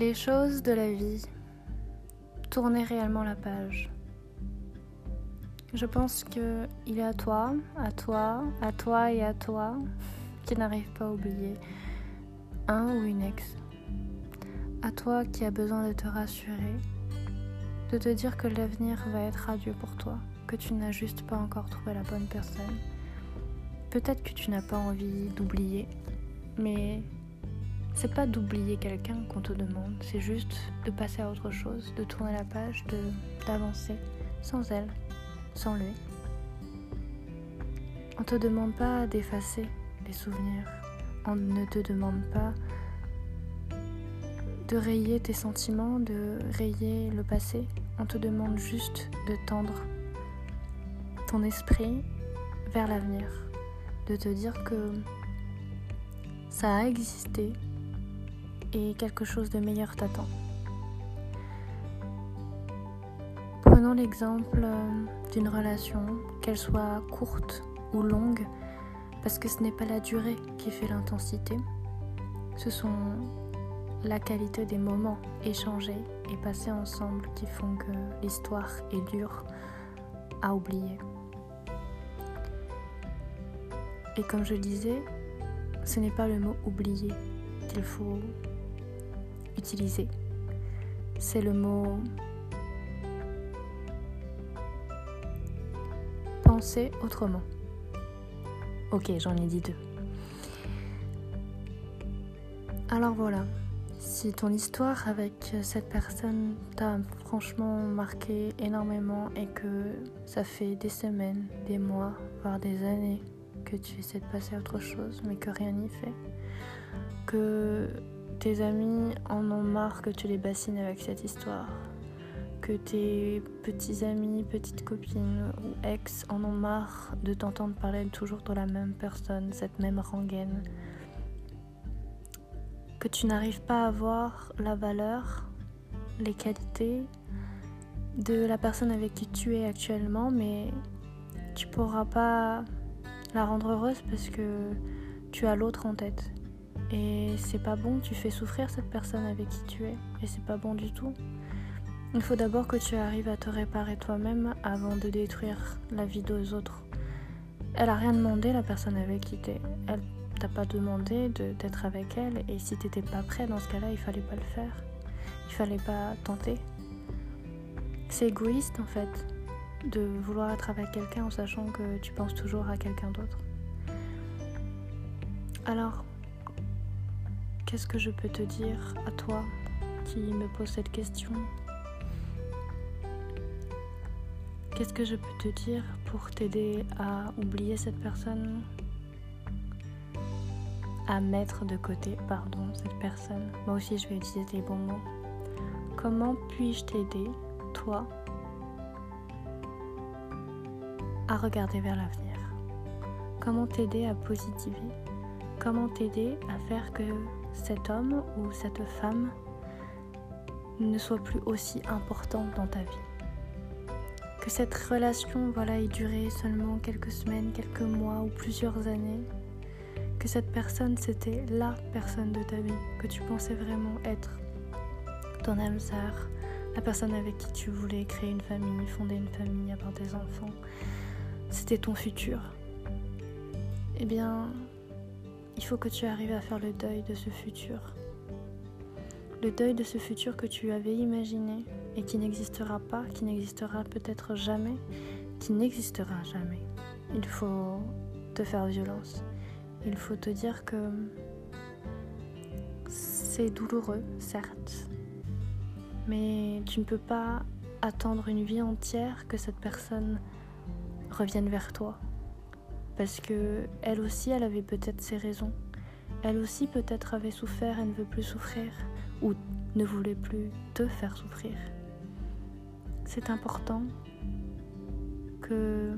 les choses de la vie, tourner réellement la page. Je pense que il est à toi, à toi, à toi et à toi qui n'arrive pas à oublier un ou une ex. À toi qui a besoin de te rassurer, de te dire que l'avenir va être radieux pour toi, que tu n'as juste pas encore trouvé la bonne personne. Peut-être que tu n'as pas envie d'oublier, mais c'est pas d'oublier quelqu'un qu'on te demande, c'est juste de passer à autre chose, de tourner la page, de d'avancer sans elle, sans lui. On te demande pas d'effacer les souvenirs. On ne te demande pas de rayer tes sentiments, de rayer le passé. On te demande juste de tendre ton esprit vers l'avenir, de te dire que ça a existé et quelque chose de meilleur t'attend. Prenons l'exemple euh, d'une relation, qu'elle soit courte ou longue, parce que ce n'est pas la durée qui fait l'intensité, ce sont la qualité des moments échangés et passés ensemble qui font que l'histoire est dure à oublier. Et comme je disais, ce n'est pas le mot oublier qu'il faut C'est le mot penser autrement. Ok, j'en ai dit deux. Alors voilà, si ton histoire avec cette personne t'a franchement marqué énormément et que ça fait des semaines, des mois, voire des années que tu essaies de passer à autre chose mais que rien n'y fait, que tes amis en ont marre que tu les bassines avec cette histoire. Que tes petits amis, petites copines ou ex en ont marre de t'entendre parler toujours de la même personne, cette même rengaine. Que tu n'arrives pas à voir la valeur, les qualités de la personne avec qui tu es actuellement, mais tu pourras pas la rendre heureuse parce que tu as l'autre en tête. Et c'est pas bon, tu fais souffrir cette personne avec qui tu es. Et c'est pas bon du tout. Il faut d'abord que tu arrives à te réparer toi-même avant de détruire la vie des autres. Elle a rien demandé, la personne avec qui t'es. Elle t'a pas demandé d'être avec elle. Et si t'étais pas prêt, dans ce cas-là, il fallait pas le faire. Il fallait pas tenter. C'est égoïste en fait de vouloir être avec quelqu'un en sachant que tu penses toujours à quelqu'un d'autre. Alors, Qu'est-ce que je peux te dire à toi qui me pose cette question? Qu'est-ce que je peux te dire pour t'aider à oublier cette personne? À mettre de côté, pardon, cette personne. Moi aussi, je vais utiliser des bons mots. Comment puis-je t'aider, toi, à regarder vers l'avenir? Comment t'aider à positiver? Comment t'aider à faire que cet homme ou cette femme ne soit plus aussi importante dans ta vie. Que cette relation voilà, ait duré seulement quelques semaines, quelques mois ou plusieurs années. Que cette personne, c'était la personne de ta vie, que tu pensais vraiment être ton âme sœur, la personne avec qui tu voulais créer une famille, fonder une famille, avoir des enfants. C'était ton futur. Eh bien, il faut que tu arrives à faire le deuil de ce futur. Le deuil de ce futur que tu avais imaginé et qui n'existera pas, qui n'existera peut-être jamais, qui n'existera jamais. Il faut te faire violence. Il faut te dire que c'est douloureux, certes, mais tu ne peux pas attendre une vie entière que cette personne revienne vers toi parce que elle aussi, elle avait peut-être ses raisons. Elle aussi peut-être avait souffert et ne veut plus souffrir, ou ne voulait plus te faire souffrir. C'est important que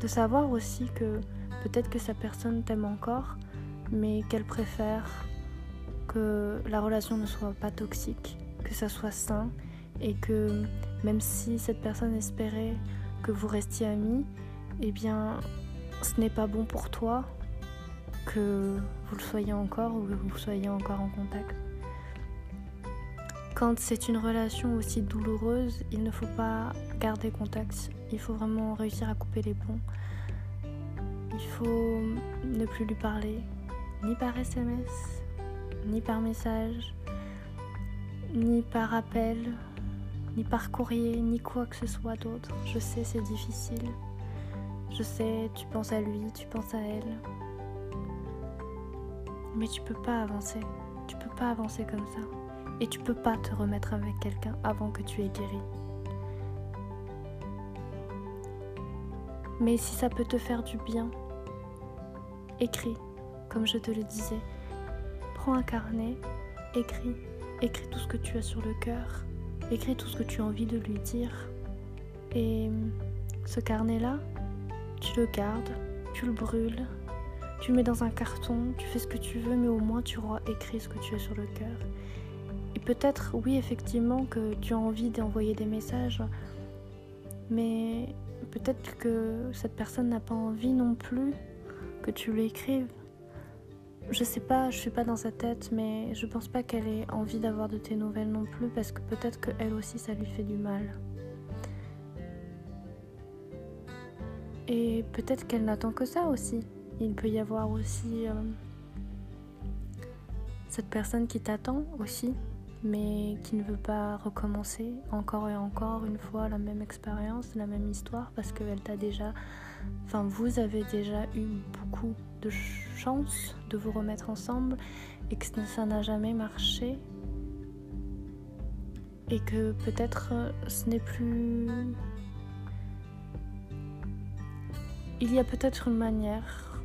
de savoir aussi que peut-être que sa personne t'aime encore, mais qu'elle préfère que la relation ne soit pas toxique, que ça soit sain et que même si cette personne espérait que vous restiez amis, eh bien, ce n'est pas bon pour toi que vous le soyez encore ou que vous soyez encore en contact. quand c'est une relation aussi douloureuse, il ne faut pas garder contact. Il faut vraiment réussir à couper les ponts. Il faut ne plus lui parler, ni par SMS, ni par message, ni par appel, ni par courrier, ni quoi que ce soit d'autre. Je sais, c'est difficile. Je sais, tu penses à lui, tu penses à elle. Mais tu peux pas avancer. Tu peux pas avancer comme ça. Et tu peux pas te remettre avec quelqu'un avant que tu aies guéri. Mais si ça peut te faire du bien, écris, comme je te le disais. Prends un carnet, écris, écris tout ce que tu as sur le cœur, écris tout ce que tu as envie de lui dire. Et ce carnet-là, tu le gardes, tu le brûles, tu le mets dans un carton, tu fais ce que tu veux, mais au moins tu auras écrit ce que tu as sur le cœur. Et peut-être, oui, effectivement, que tu as envie d'envoyer des messages, mais peut-être que cette personne n'a pas envie non plus que tu lui écrives. Je sais pas, je suis pas dans sa tête, mais je pense pas qu'elle ait envie d'avoir de tes nouvelles non plus, parce que peut-être qu'elle aussi ça lui fait du mal. Et peut-être qu'elle n'attend que ça aussi. Il peut y avoir aussi euh, cette personne qui t'attend aussi, mais qui ne veut pas recommencer encore et encore une fois la même expérience, la même histoire, parce qu'elle t'a déjà, enfin vous avez déjà eu beaucoup de chance de vous remettre ensemble et que ça n'a jamais marché et que peut-être euh, ce n'est plus... Il y a peut-être une manière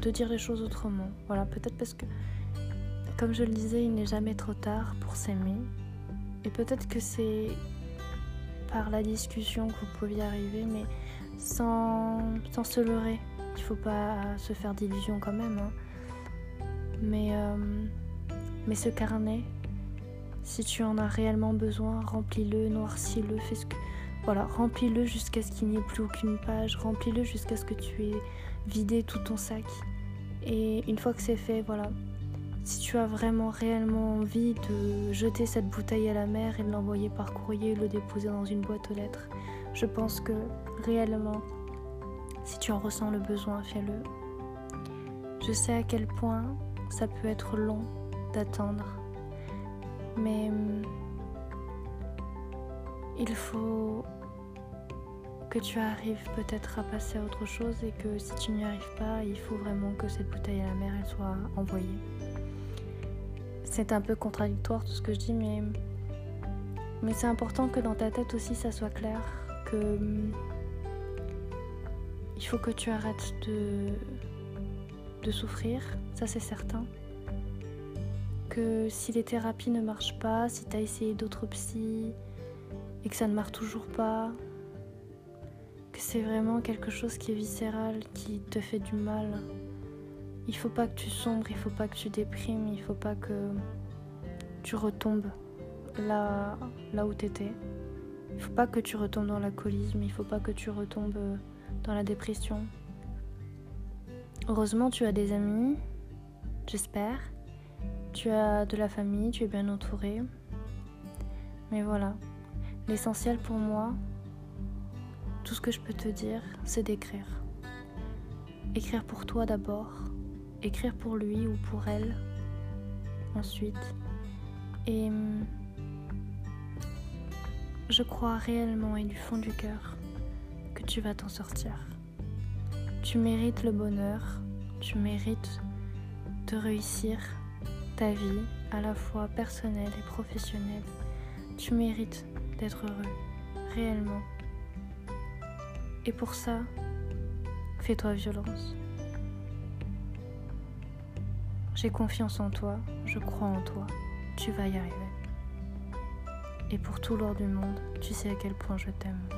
de dire les choses autrement. Voilà, peut-être parce que comme je le disais, il n'est jamais trop tard pour s'aimer. Et peut-être que c'est par la discussion que vous pouviez arriver, mais sans, se leurrer. Il faut pas se faire d'illusions quand même. Hein. Mais, euh, mais ce carnet, si tu en as réellement besoin, remplis-le, noircis-le, fais ce que. Voilà, remplis-le jusqu'à ce qu'il n'y ait plus aucune page, remplis-le jusqu'à ce que tu aies vidé tout ton sac. Et une fois que c'est fait, voilà, si tu as vraiment réellement envie de jeter cette bouteille à la mer et de l'envoyer par courrier, le déposer dans une boîte aux lettres, je pense que réellement, si tu en ressens le besoin, fais-le. Je sais à quel point ça peut être long d'attendre, mais hum, il faut que tu arrives peut-être à passer à autre chose et que si tu n'y arrives pas, il faut vraiment que cette bouteille à la mer soit envoyée. C'est un peu contradictoire tout ce que je dis, mais, c'est important que dans ta tête aussi ça soit clair que il faut que tu arrêtes de, de souffrir, ça c'est certain. Que si les thérapies ne marchent pas, si tu as essayé d'autres psys et que ça ne marche toujours pas, que c'est vraiment quelque chose qui est viscéral, qui te fait du mal, il faut pas que tu sombres, il faut pas que tu déprimes, il faut pas que tu retombes là, là où t'étais. Il faut pas que tu retombes dans l'alcoolisme, il faut pas que tu retombes dans la dépression. Heureusement, tu as des amis, j'espère. Tu as de la famille, tu es bien entouré. Mais voilà, l'essentiel pour moi, tout ce que je peux te dire, c'est d'écrire. Écrire pour toi d'abord, écrire pour lui ou pour elle ensuite. Et hum, je crois réellement et du fond du cœur que tu vas t'en sortir. Tu mérites le bonheur, tu mérites de réussir ta vie à la fois personnelle et professionnelle. Tu mérites d'être heureux, réellement. Et pour ça, fais-toi violence. J'ai confiance en toi, je crois en toi, tu vas y arriver. Et pour tout l'or du monde, tu sais à quel point je t'aime.